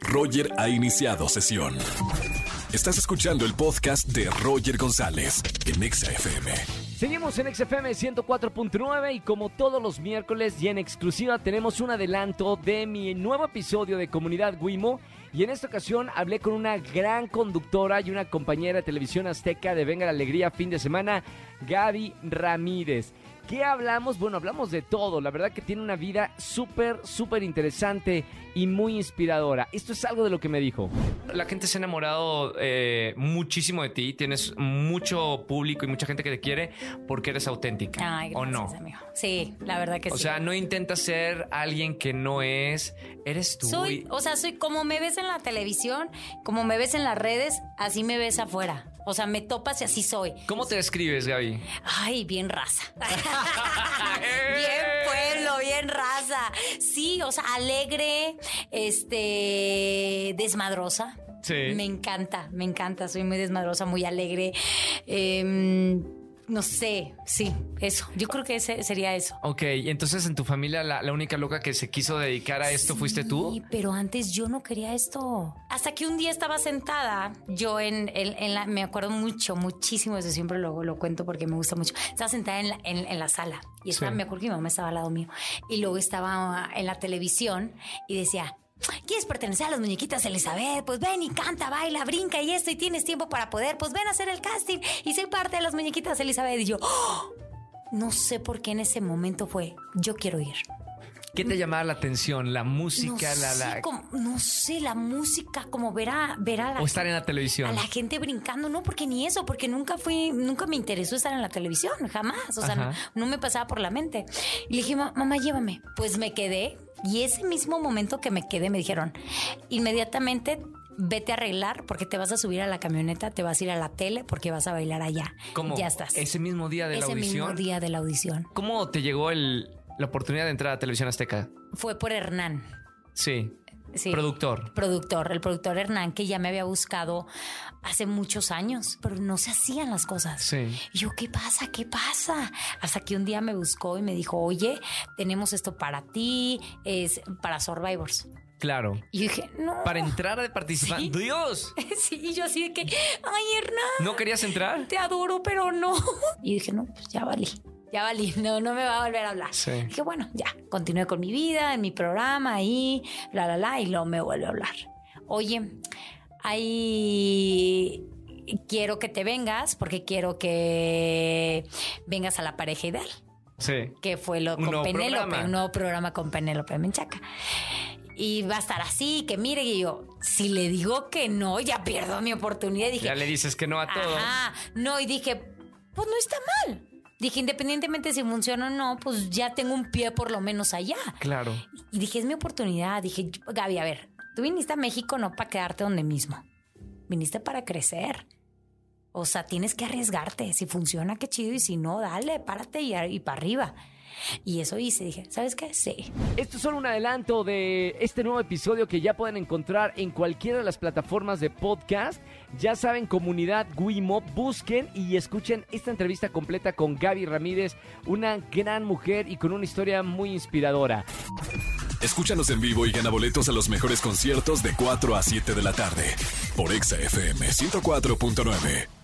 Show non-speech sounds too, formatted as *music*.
Roger ha iniciado sesión. Estás escuchando el podcast de Roger González en Exa FM. Seguimos en XFM 104.9 y como todos los miércoles y en exclusiva tenemos un adelanto de mi nuevo episodio de Comunidad Wimo y en esta ocasión hablé con una gran conductora y una compañera de televisión azteca de Venga la Alegría fin de semana, Gaby Ramírez. ¿Qué hablamos? Bueno, hablamos de todo. La verdad que tiene una vida súper, súper interesante y muy inspiradora. Esto es algo de lo que me dijo. La gente se ha enamorado eh, muchísimo de ti. Tienes mucho público y mucha gente que te quiere porque eres auténtica. Ay, ¿O gracias, no? amigo. Sí, la verdad que O sí. sea, no intentas ser alguien que no es. Eres tú. soy, y- o sea, soy como me ves en la televisión, como me ves en las redes, así me ves afuera. O sea, me topas y así soy. ¿Cómo te describes, Gaby? Ay, bien raza. *laughs* bien pueblo, bien raza. Sí, o sea, alegre, este, desmadrosa. Sí. Me encanta, me encanta. Soy muy desmadrosa, muy alegre. Em, no sé, sí, eso. Yo creo que ese sería eso. Ok, entonces en tu familia la, la única loca que se quiso dedicar a esto fuiste Sí, tú. pero antes yo no quería esto. Hasta que un día estaba sentada, yo en, en- en la, me acuerdo mucho, muchísimo, eso siempre lo, lo cuento porque me gusta mucho. Estaba sentada en la, en, en la sala y estaba, Sí. me acuerdo que mi mamá estaba al lado mío y luego estaba en la televisión y decía, ¿Quieres pertenecer a las muñequitas Elizabeth? Pues ven y canta, baila, brinca y esto y tienes tiempo para poder. Pues ven a hacer el casting y soy parte de las muñequitas Elizabeth. Y yo, ¡oh! no sé por qué en ese momento fue, yo quiero ir. ¿Qué te llamaba la atención? ¿La música? no la, sé, la... como- no sé, la música, como ver a, ver a la, O estar en la televisión. a la gente brincando, no, porque ni eso, porque nunca fui, nunca me interesó estar en la televisión, jamás, o sea, no, no me pasaba por la mente. Y le dije, "Ma- mamá, llévame. Pues me quedé, y ese mismo momento que me quedé, me dijeron, inmediatamente vete a arreglar porque te vas a subir a la camioneta, te vas a ir a la tele porque vas a bailar allá. ¿Cómo? Ya estás. Ese mismo día de la Ese audición. mismo día de la audición. ¿Cómo te llegó el, la oportunidad de entrar a Televisión Azteca? Fue por Hernán. Sí. Sí. Productor. productor, el productor Hernán, que ya me había buscado hace muchos años, pero no se hacían las cosas. Sí. Y yo, ¿qué pasa? ¿Qué pasa? Hasta que un día me buscó y me dijo, oye, tenemos esto para ti, es para Survivors. Claro. Y yo dije, no. Para entrar a participar. *laughs* Sí. ¡Dios! *laughs* Sí, y yo así de que, ay, Hernán, ¿No querías entrar? te adoro, pero no. *laughs* Y dije, no, pues ya valí. Ya valí, *laughs* no, no me va a volver a hablar. Sí. Dije, bueno, ya, continué con mi vida, en mi programa, ahí, la, la, la, y luego me vuelve a hablar. Oye, ahí quiero que te vengas porque quiero que vengas a la pareja ideal, Sí. que fue lo Un con Penélope, un nuevo programa con Penélope Menchaca. Y va a estar así, que mire, y yo, si le digo que no, ya pierdo mi oportunidad. Dije, Ya le dices que no a todo. Ajá, no, y dije, pues no está mal. Dije, independientemente si funciona o no, pues ya tengo un pie por lo menos allá. Claro. Y dije, es mi oportunidad. Dije, Gaby, a ver, tú viniste a México no para quedarte donde mismo. Viniste para crecer. O sea, tienes que arriesgarte. Si funciona, qué chido. Y si no, dale, párate y, y para arriba. Y eso hice. Dije, ¿sabes qué? Sí. Esto es solo un adelanto de este nuevo episodio que ya pueden encontrar en cualquiera de las plataformas de podcast. Ya saben, comunidad Guimo, busquen y escuchen esta entrevista completa con Gaby Ramírez, una gran mujer y con una historia muy inspiradora. Escúchanos en vivo y gana boletos a los mejores conciertos de 4 a 7 de la tarde por Exa FM 104.9.